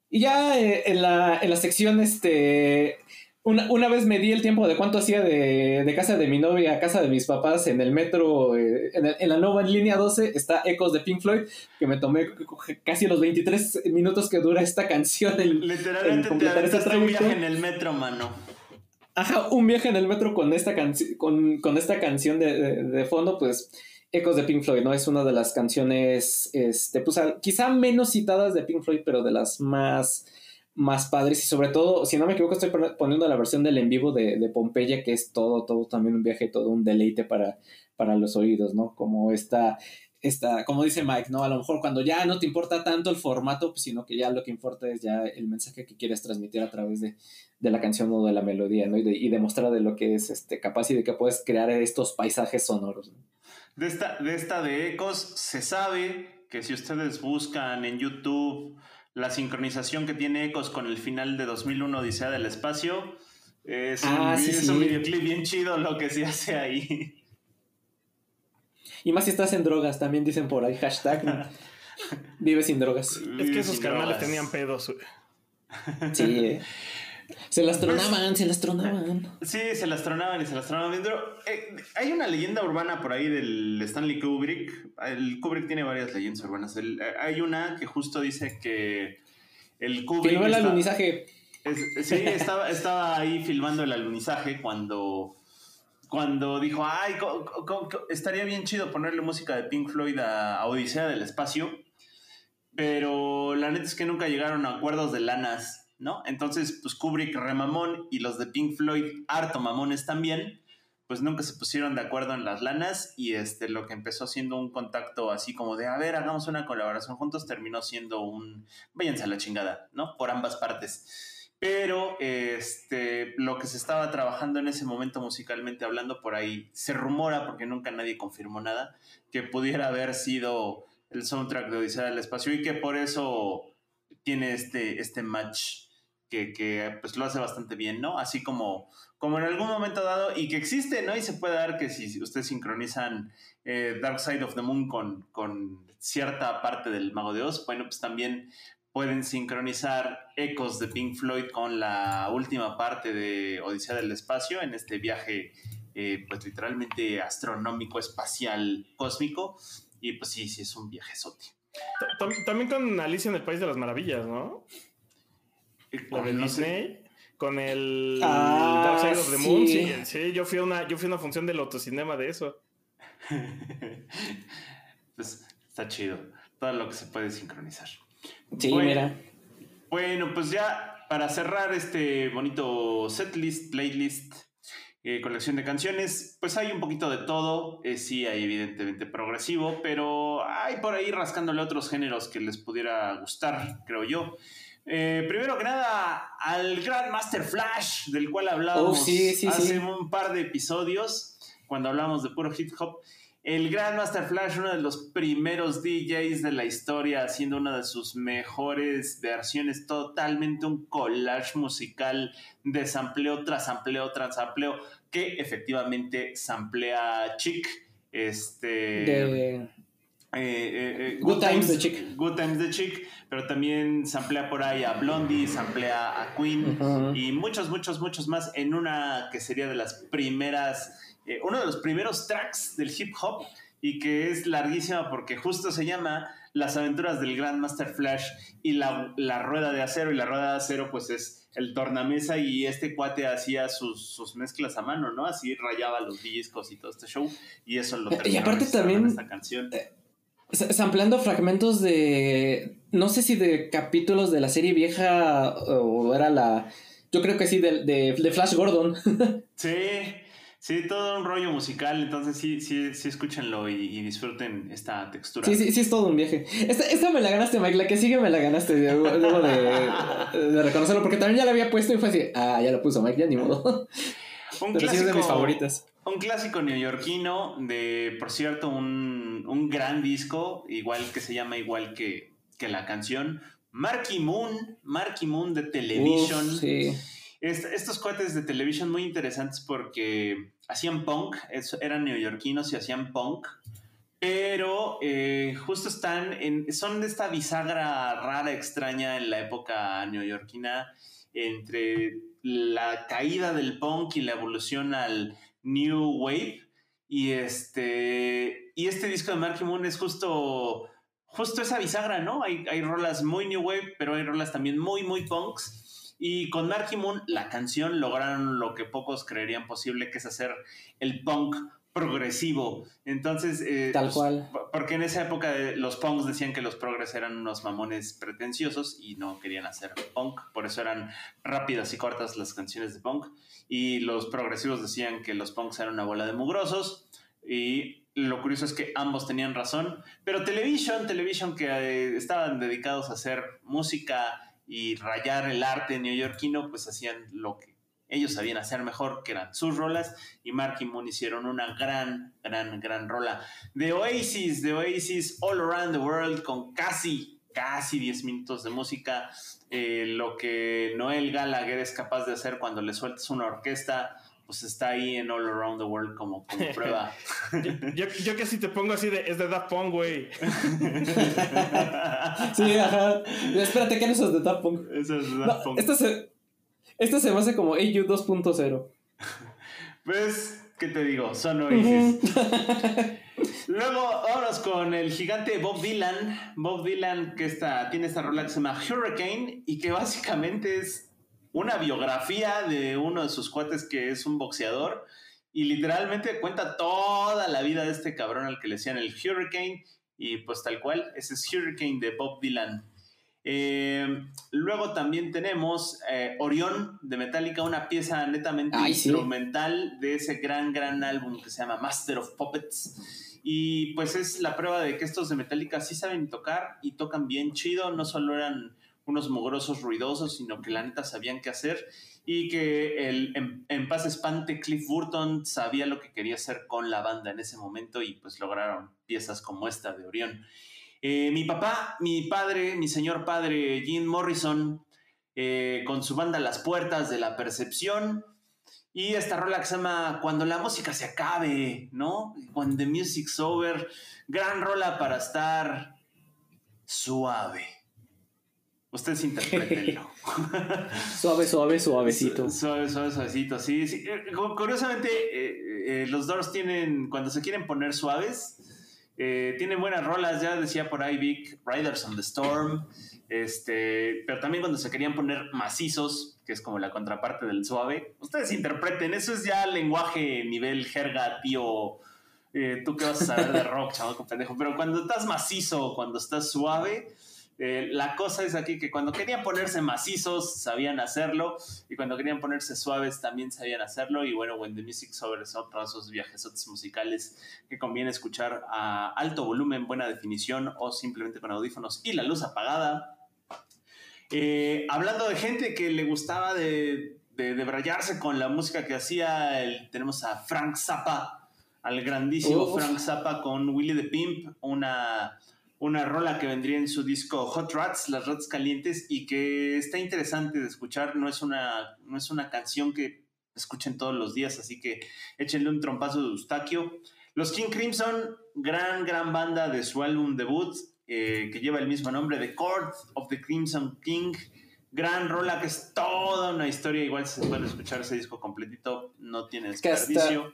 S3: Y ya eh, en, la, en la sección, este, una, una, vez me di el tiempo de cuánto hacía de, de, casa de mi novia a casa de mis papás en el metro, eh, en, en, la nueva línea 12, está Ecos de Pink Floyd, que me tomé casi los 23 minutos que dura esta canción.
S1: Literalmente te un viaje en el metro, mano.
S3: Ajá, un viaje en el metro con esta, con, con esta canción de, de, fondo, pues Ecos de Pink Floyd, ¿no? Es una de las canciones, este, pues quizá menos citadas de Pink Floyd, pero de las más, más padres y sobre todo, si no me equivoco, estoy poniendo la versión del en vivo de, de Pompeya, que es todo, todo también un viaje, todo un deleite para, para los oídos, ¿no? Como esta esta, como dice Mike, ¿no? A lo mejor cuando ya no te importa tanto el formato, pues, sino que ya lo que importa es ya el mensaje que quieres transmitir a través de, la canción o de la melodía, ¿no? Y, de, demostrar de lo que es este, capaz y de que puedes crear estos paisajes sonoros.
S1: De, esta, de esta de Ecos se sabe que si ustedes buscan en YouTube la sincronización que tiene Ecos con el final de 2001 Odisea del Espacio, es, ah, un, es un videoclip bien chido lo que se hace ahí.
S3: Y más si estás en drogas, también dicen por ahí, hashtag. Vive sin drogas.
S2: Es que esos carnales tenían pedos.
S3: Sí, eh. Se las tronaban, se las tronaban.
S1: Sí, se las tronaban y se las tronaban. Pero eh, hay una leyenda urbana por ahí del Stanley Kubrick. El Kubrick tiene varias leyendas urbanas. Eh, hay una que justo dice que el Kubrick.
S3: Filmó el alunizaje.
S1: sí, estaba, estaba ahí filmando el alunizaje cuando cuando dijo, ay, estaría bien chido ponerle música de Pink Floyd a, Odisea del Espacio, pero la neta es que nunca llegaron a acuerdos de lanas, ¿no? Entonces, pues Kubrick remamón y los de Pink Floyd harto mamones también, pues nunca se pusieron de acuerdo en las lanas y este, lo que empezó siendo un contacto así como de, a ver, hagamos una colaboración juntos, terminó siendo un, váyanse a la chingada, ¿no? Por ambas partes. Pero este, lo que se estaba trabajando en ese momento musicalmente hablando por ahí, se rumora, porque nunca nadie confirmó nada, que pudiera haber sido el soundtrack de Odisea del Espacio y que por eso tiene este, este match que, que, pues lo hace bastante bien, ¿no? Así como, como en algún momento dado y que existe, ¿no? Y se puede dar que si ustedes sincronizan eh, Dark Side of the Moon con, con cierta parte del Mago de Oz, bueno, pues también pueden sincronizar ecos de Pink Floyd con la última parte de Odisea del Espacio en este viaje, eh, pues literalmente astronómico, espacial, cósmico. Y pues sí, sí, es un viaje sote.
S2: También con Alicia en el País de las Maravillas, ¿no? La de Disney. Con el ah, Dark Side of the Moon. Sí. sí, yo, fui a una, yo fui a una función del autocinema de eso.
S1: pues está chido. Todo lo que se puede sincronizar.
S3: Sí, bueno, mira.
S1: Bueno, pues ya para cerrar este bonito setlist, playlist, eh, colección de canciones, pues hay un poquito de todo. Eh, sí, hay evidentemente progresivo, pero hay por ahí rascándole otros géneros que les pudiera gustar, creo yo. Eh, primero que nada, al Grandmaster Flash, del cual hablamos oh, hace un par de episodios, cuando hablamos de puro hip hop el Grandmaster Flash, uno de los primeros DJs de la historia, haciendo una de sus mejores versiones, totalmente un collage musical de sampleo tras sampleo tras sampleo, que efectivamente samplea Chick. Este.
S3: De...
S1: Eh, eh,
S3: eh, Good, Times de Chick.
S1: Good Times de Chick, pero también samplea por ahí a Blondie, samplea a Queen y muchos, muchos, muchos más en una que sería de las primeras eh, uno de los primeros tracks del hip hop y que es larguísima porque justo se llama Las aventuras del Grandmaster Flash y la, rueda de acero. Y la rueda de acero, pues es el tornamesa y este cuate hacía sus, sus mezclas a mano, ¿no? Así rayaba los discos y todo este show y eso lo
S3: Eh, y
S1: terminó
S3: aparte también-
S1: esta canción.
S3: Sampleando fragmentos de. No sé si de capítulos de la serie vieja o era la. Yo creo que sí, de, de, de Flash Gordon.
S1: Sí, sí, todo un rollo musical, entonces sí, sí, sí escúchenlo y, y disfruten esta textura.
S3: Sí, sí, sí, es todo un viaje. Esta, esta me la ganaste, Mike. La que sigue me la ganaste. Debo, debo de, de reconocerlo, porque también ya la había puesto y fue así. Ah, ya lo puso Mike, ya ni modo.
S1: Un
S3: Pero sí es de mis favoritas.
S1: Un clásico neoyorquino de, por cierto, un, un gran disco, igual que se llama igual que, que la canción. Marky Moon, Marky Moon de Television.
S3: Uf, sí.
S1: Est- estos cuates de Television muy interesantes porque hacían punk, es- eran neoyorquinos y hacían punk, pero eh, justo están en, son de esta bisagra rara, extraña en la época neoyorquina entre la caída del punk y la evolución al new wave. Y este, y este disco de Marky Moon es justo, justo esa bisagra, ¿no? Hay, hay rolas muy new wave, pero hay rolas también muy, muy punks. Y con Marky Moon, la canción, lograron lo que pocos creerían posible, que es hacer el punk progresivo. Entonces, eh,
S3: Tal
S1: pues,
S3: cual.
S1: porque en esa época eh, los punks decían que los progres eran unos mamones pretenciosos y no querían hacer punk, por eso eran rápidas y cortas las canciones de punk. Y los progresivos decían que los punks eran una bola de mugrosos. Y lo curioso es que ambos tenían razón. Pero Television, Television que eh, estaban dedicados a hacer música y rayar el arte neoyorquino, pues hacían lo que ellos sabían hacer mejor, que eran sus rolas, y Mark y Moon hicieron una gran, gran, gran rola. De Oasis, de Oasis All Around the World, con casi, casi 10 minutos de música, eh, lo que Noel Gallagher es capaz de hacer cuando le sueltas una orquesta, pues está ahí en All Around the World como, como prueba.
S2: Yo, yo casi te pongo así de. Es de Daft Punk, güey.
S3: Sí, ajá. Espérate, ¿qué no es de Daft Punk?
S1: Eso es
S3: No,
S1: Daft Punk.
S3: esto se, esto se me hace como AU 2.0.
S1: Pues, ¿qué te digo? Son Oasis. Luego, vámonos con el gigante Bob Dylan. Bob Dylan, que está, tiene esta rola que se llama Hurricane y que básicamente es una biografía de uno de sus cuates que es un boxeador. Y literalmente cuenta toda la vida de este cabrón al que le decían el Hurricane. Y pues tal cual, ese es Hurricane de Bob Dylan. Eh, luego también tenemos eh, Orión de Metallica, una pieza netamente
S3: Ay, sí.
S1: instrumental de ese gran, gran álbum que se llama Master of Puppets. Y pues es la prueba de que estos de Metallica sí saben tocar y tocan bien chido, no solo eran unos mugrosos ruidosos, sino que la neta sabían qué hacer y que el, en, en paz espante Cliff Burton sabía lo que quería hacer con la banda en ese momento y pues lograron piezas como esta de Orión. Eh, mi papá, mi padre, mi señor padre Jim Morrison, eh, con su banda Las Puertas de la Percepción, y esta rola que se llama Cuando la música se acabe, ¿no? When the music's over. Gran rola para estar suave. Ustedes interpretenlo.
S3: Suave, suave, suavecito.
S1: Su- Suave, suave, suavecito, sí. sí. Eh, cu- Curiosamente, eh, eh, los Doors tienen, cuando se quieren poner suaves, eh, tienen buenas rolas, ya decía por ahí Vic, Riders on the Storm, este, pero también cuando se querían poner macizos, que es como la contraparte del suave, ustedes interpreten, eso es ya lenguaje nivel jerga, tío, eh, tú qué vas a saber de rock, chamaco pendejo, pero cuando estás macizo, cuando estás suave, eh, la cosa es aquí que cuando querían ponerse macizos sabían hacerlo y cuando querían ponerse suaves también sabían hacerlo y bueno, When the Music otro de esos viajesotes musicales que conviene escuchar a alto volumen, buena definición o simplemente con audífonos y la luz apagada. Eh, hablando de gente que le gustaba de, de, de brayarse con la música que hacía, el- tenemos a Frank Zappa, al grandísimo
S3: Uf.
S1: Frank Zappa con Willy the Pimp, una una rola que vendría en su disco Hot Rats, Las Rats Calientes, y que está interesante de escuchar. No es una, no es una canción que escuchen todos los días, así que échenle un trompazo de Eustaquio. Los King Crimson, gran, gran banda de su álbum debut, eh, que lleva el mismo nombre, The Court of the Crimson King. Gran rola que es toda una historia, igual si se puede escuchar ese disco completito, no tiene
S3: que hasta-
S1: desperdicio.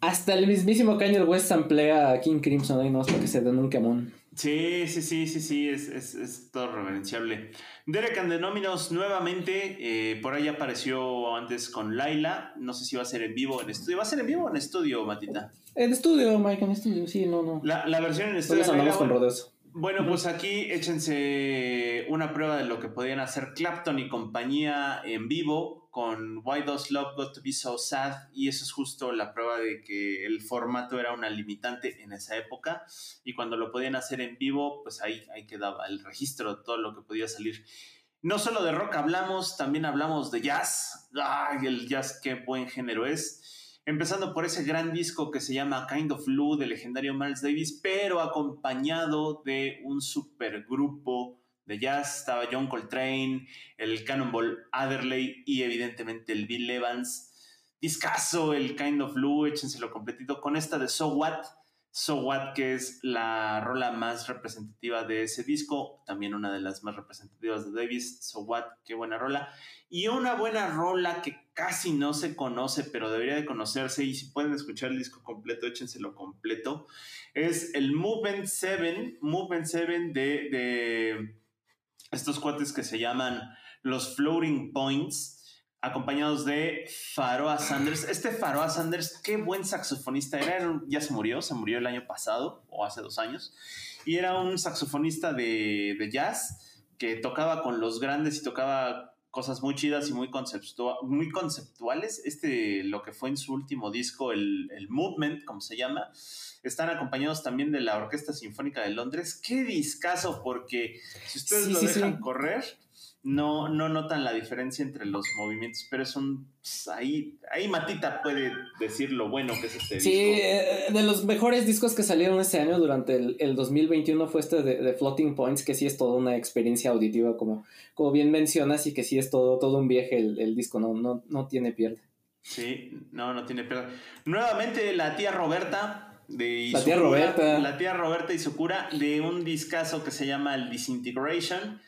S3: Hasta el mismísimo Kanye West emplea a King Crimson ahí, no para que se den un quemón.
S1: Sí, sí, sí, sí, sí, es, es, es todo reverenciable. Derek Andenominos nuevamente, eh, por ahí apareció antes con Laila, no sé si va a ser en vivo o en estudio. ¿Va a ser en vivo o en estudio, Matita?
S3: En estudio, Mike, en estudio, sí, no, no.
S1: La, la versión en estudio.
S3: Todos andamos con rodeos.
S1: Bueno, pues aquí échense una prueba de lo que podían hacer Clapton y compañía en vivo con Why Does Love Got to Be So Sad y eso es justo la prueba de que el formato era una limitante en esa época y cuando lo podían hacer en vivo, pues ahí, ahí quedaba el registro de todo lo que podía salir. No solo de rock hablamos, también hablamos de jazz. ¡Ay, el jazz qué buen género es! Empezando por ese gran disco que se llama Kind of Blue del legendario Miles Davis, pero acompañado de un supergrupo de jazz. Estaba John Coltrane, el Cannonball Adderley y evidentemente el Bill Evans. Discaso, el Kind of Blue, échenselo completito con esta de So What. So What, que es la rola más representativa de ese disco, también una de las más representativas de Davis. So What, qué buena rola. Y una buena rola que casi no se conoce, pero debería de conocerse. Y si pueden escuchar el disco completo, échenselo completo. Es el Movement 7, Movement 7 de, de estos cuates que se llaman los Floating Points acompañados de Faroa Sanders. Este Faroa Sanders, qué buen saxofonista era, ya se murió, se murió el año pasado o hace dos años, y era un saxofonista de, de jazz que tocaba con los grandes y tocaba cosas muy chidas y muy, conceptua- muy conceptuales. Este, lo que fue en su último disco, el, el Movement, como se llama, están acompañados también de la Orquesta Sinfónica de Londres. Qué discazo, porque si ustedes
S3: Sí,
S1: lo
S3: sí,
S1: dejan
S3: sí.
S1: correr, no, no notan la diferencia entre los movimientos, pero es un... pues, ahí, ahí Matita puede decir lo bueno que es este
S3: Sí,
S1: disco.
S3: eh, de los mejores discos que salieron este año durante el, el 2021 fue este de, de Floating Points, que sí es toda una experiencia auditiva, como, como bien mencionas, y que sí es todo, todo un viaje el, el disco, no, no, no tiene pierde.
S1: Sí, no, no tiene pérdida. Nuevamente la tía Roberta de
S3: La tía Roberta.
S1: La tía Roberta y cura de un discazo que se llama el Disintegration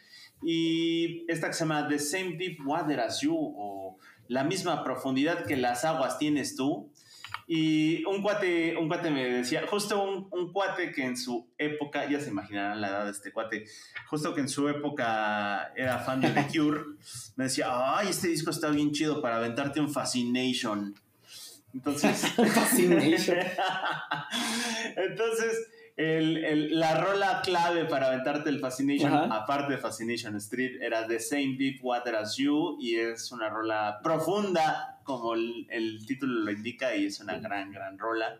S1: y esta que se llama The Same Deep Water as You o La misma profundidad que las aguas tienes tú. Y un cuate, un cuate me decía, justo un, un cuate que en su época, ya se imaginarán la edad de este cuate, justo que en su época era fan de The Cure, me decía, ay, este disco está bien chido para aventarte un Fascination. Entonces,
S3: Fascination.
S1: entonces el- el- la rola clave para aventarte el Fascination,
S3: Ajá.
S1: aparte de Fascination Street, era The Same Deep Water as You y es una rola profunda, como el, el título lo indica, y es una gran, gran rola.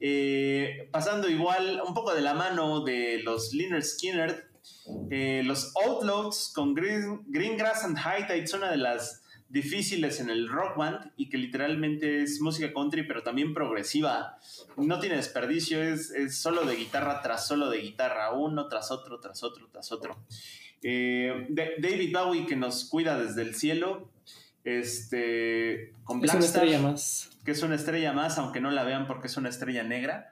S1: Eh, pasando igual un poco de la mano de los Liner Skinner, eh, los Outlaws con Green, Greengrass and High Tides, una de las difíciles en el rock band y que literalmente es música country, pero también progresiva. No tiene desperdicio, es, es solo de guitarra tras solo de guitarra, uno tras otro, tras otro, tras otro. Eh, de- David Bowie que nos cuida desde el cielo, este, con
S3: Es una
S1: Blackstar,
S3: estrella más.
S1: que es una estrella más, aunque no la vean porque es una estrella negra.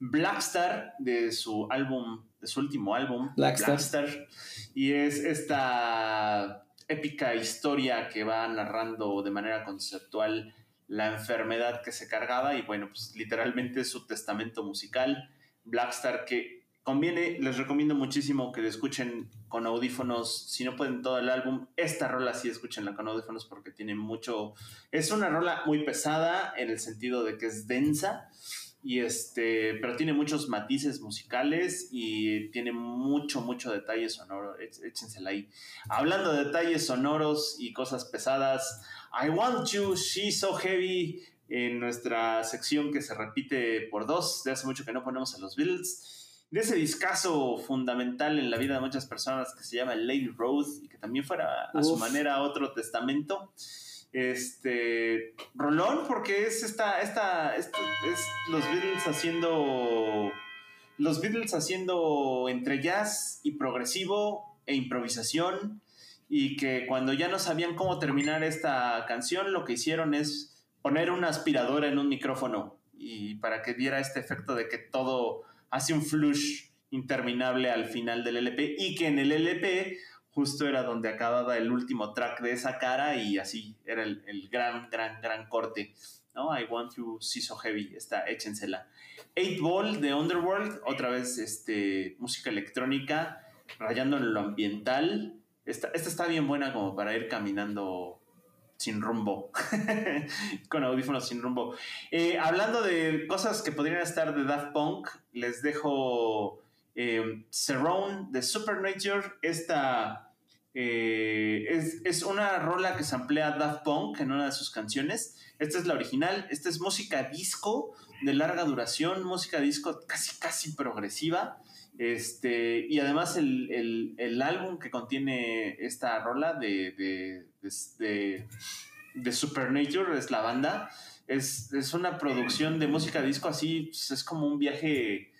S1: Blackstar de su álbum, de su último álbum,
S3: Blackstar.
S1: y es esta épica historia que va narrando de manera conceptual la enfermedad que se cargaba y bueno, pues literalmente es su testamento musical. Blackstar que conviene, les recomiendo muchísimo que lo escuchen con audífonos, si no pueden todo el álbum, esta rola sí escúchenla con audífonos porque tiene mucho, es una rola muy pesada en el sentido de que es densa y este, pero tiene muchos matices musicales y tiene mucho, mucho detalle sonoro, Éch- échensela ahí. Hablando de detalles sonoros y cosas pesadas, I Want You, She's So Heavy, en nuestra sección que se repite por dos, de hace mucho que no ponemos a los Beatles, de ese discazo fundamental en la vida de muchas personas que se llama Lady Rose y que también fuera a su
S3: Uf.
S1: manera otro testamento. Este Rolón, porque es esta, esta, esto es los Beatles haciendo los Beatles haciendo entre jazz y progresivo e improvisación y que cuando ya no sabían cómo terminar esta canción lo que hicieron es poner una aspiradora en un micrófono y para que diera este efecto de que todo hace un flush interminable al final del LP y que en el LP justo era donde acababa el último track de esa cara y así era el, el gran, gran, gran corte. ¿no? I Want You See So Heavy, está, échensela. Eight Ball de Underworld, otra vez este, música electrónica, rayando en lo ambiental. Esta, esta está bien buena como para ir caminando sin rumbo, con audífonos sin rumbo. Eh, hablando de cosas que podrían estar de Daft Punk, les dejo eh, Surround de Supernature. Esta eh, es, es, una rola que se emplea Daft Punk en una de sus canciones. Esta es la original. Esta es música disco de larga duración, música disco casi, casi progresiva. Este, y además el, el, el, álbum que contiene esta rola de, de, de, de Supernature es la banda. Es, es, una producción de música disco así, pues, es como un viaje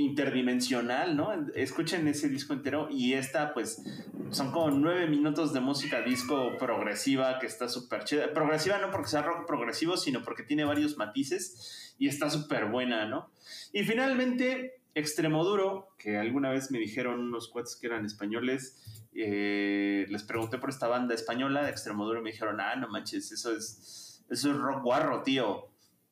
S1: interdimensional, ¿no? Escuchen ese disco entero y esta pues son como nueve minutos de música disco progresiva que está súper chida. Progresiva no porque sea rock progresivo, sino porque tiene varios matices y está súper buena, ¿no? Y finalmente Extremoduro, que alguna vez me dijeron unos cuates que eran españoles, eh, les pregunté por esta banda española de Extremoduro y me dijeron, ah, no manches, eso es, eso es rock guarro, tío.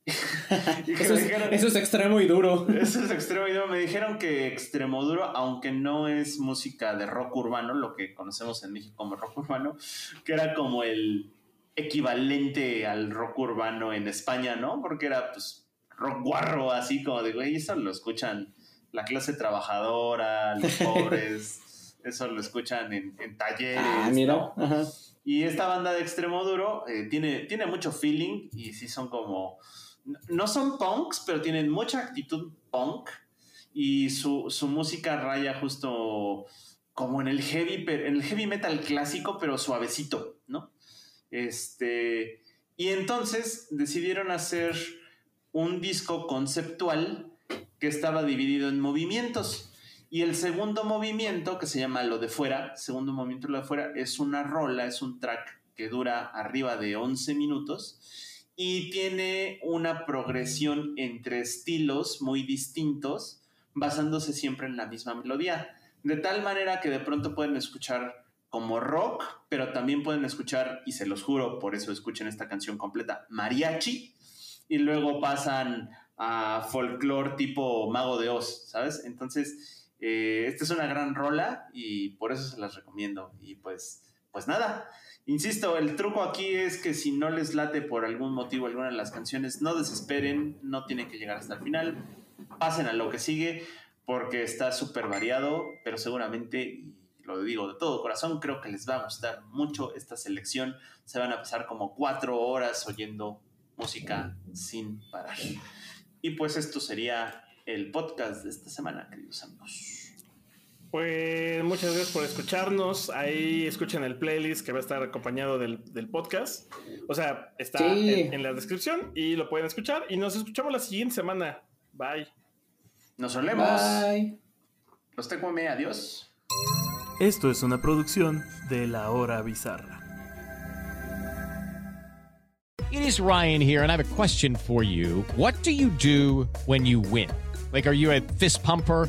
S3: Eso, es, dijeron, eso, es, extremo y duro.
S1: Eso es extremo y duro. Me dijeron que extremo duro, aunque no es música de rock urbano, lo que conocemos en México como rock urbano, que era como el equivalente al rock urbano en España, ¿no? Porque era pues rock guarro, así como de, güey, eso lo escuchan la clase trabajadora, los pobres, eso lo escuchan en, en talleres.
S3: Ah, mira. Ajá.
S1: Y esta banda de extremo duro eh, tiene, tiene mucho feeling y sí son como no son punks, pero tienen mucha actitud punk y su, su música raya justo como en el heavy, en el heavy metal clásico, pero suavecito, ¿no? Este, y entonces decidieron hacer un disco conceptual que estaba dividido en movimientos. Y el segundo movimiento, que se llama Lo de Fuera, segundo movimiento Lo de Fuera, es una rola, es un track que dura arriba de 11 minutos y tiene una progresión entre estilos muy distintos, basándose siempre en la misma melodía. De tal manera que de pronto pueden escuchar como rock, pero también pueden escuchar, y se los juro, por eso escuchen esta canción completa, mariachi, y luego pasan a folclore tipo Mago de Oz, ¿sabes? Entonces, eh, esta es una gran rola y por eso se las recomiendo. Y pues, pues nada, Insisto, el truco aquí es que si no les late por algún motivo alguna de las canciones, no desesperen, no tienen que llegar hasta el final, pasen a lo que sigue, porque está súper variado, pero seguramente, y lo digo de todo corazón, creo que les va a gustar mucho esta selección. Se van a pasar como cuatro horas oyendo música sin parar. Y pues esto sería el podcast de esta semana, queridos amigos.
S2: Pues muchas gracias por escucharnos. Ahí escuchen el playlist que va a estar acompañado del, del podcast. O sea, está
S3: Sí.
S2: en, en la descripción y lo pueden escuchar. Y nos escuchamos la siguiente semana. Bye.
S1: Nos solemos.
S3: Bye.
S1: Los TQM, adiós.
S4: Esto es una producción de La Hora Bizarra.
S5: It is Ryan here, and I have a question for you. What do you do when you win? Like, are you a fist pumper?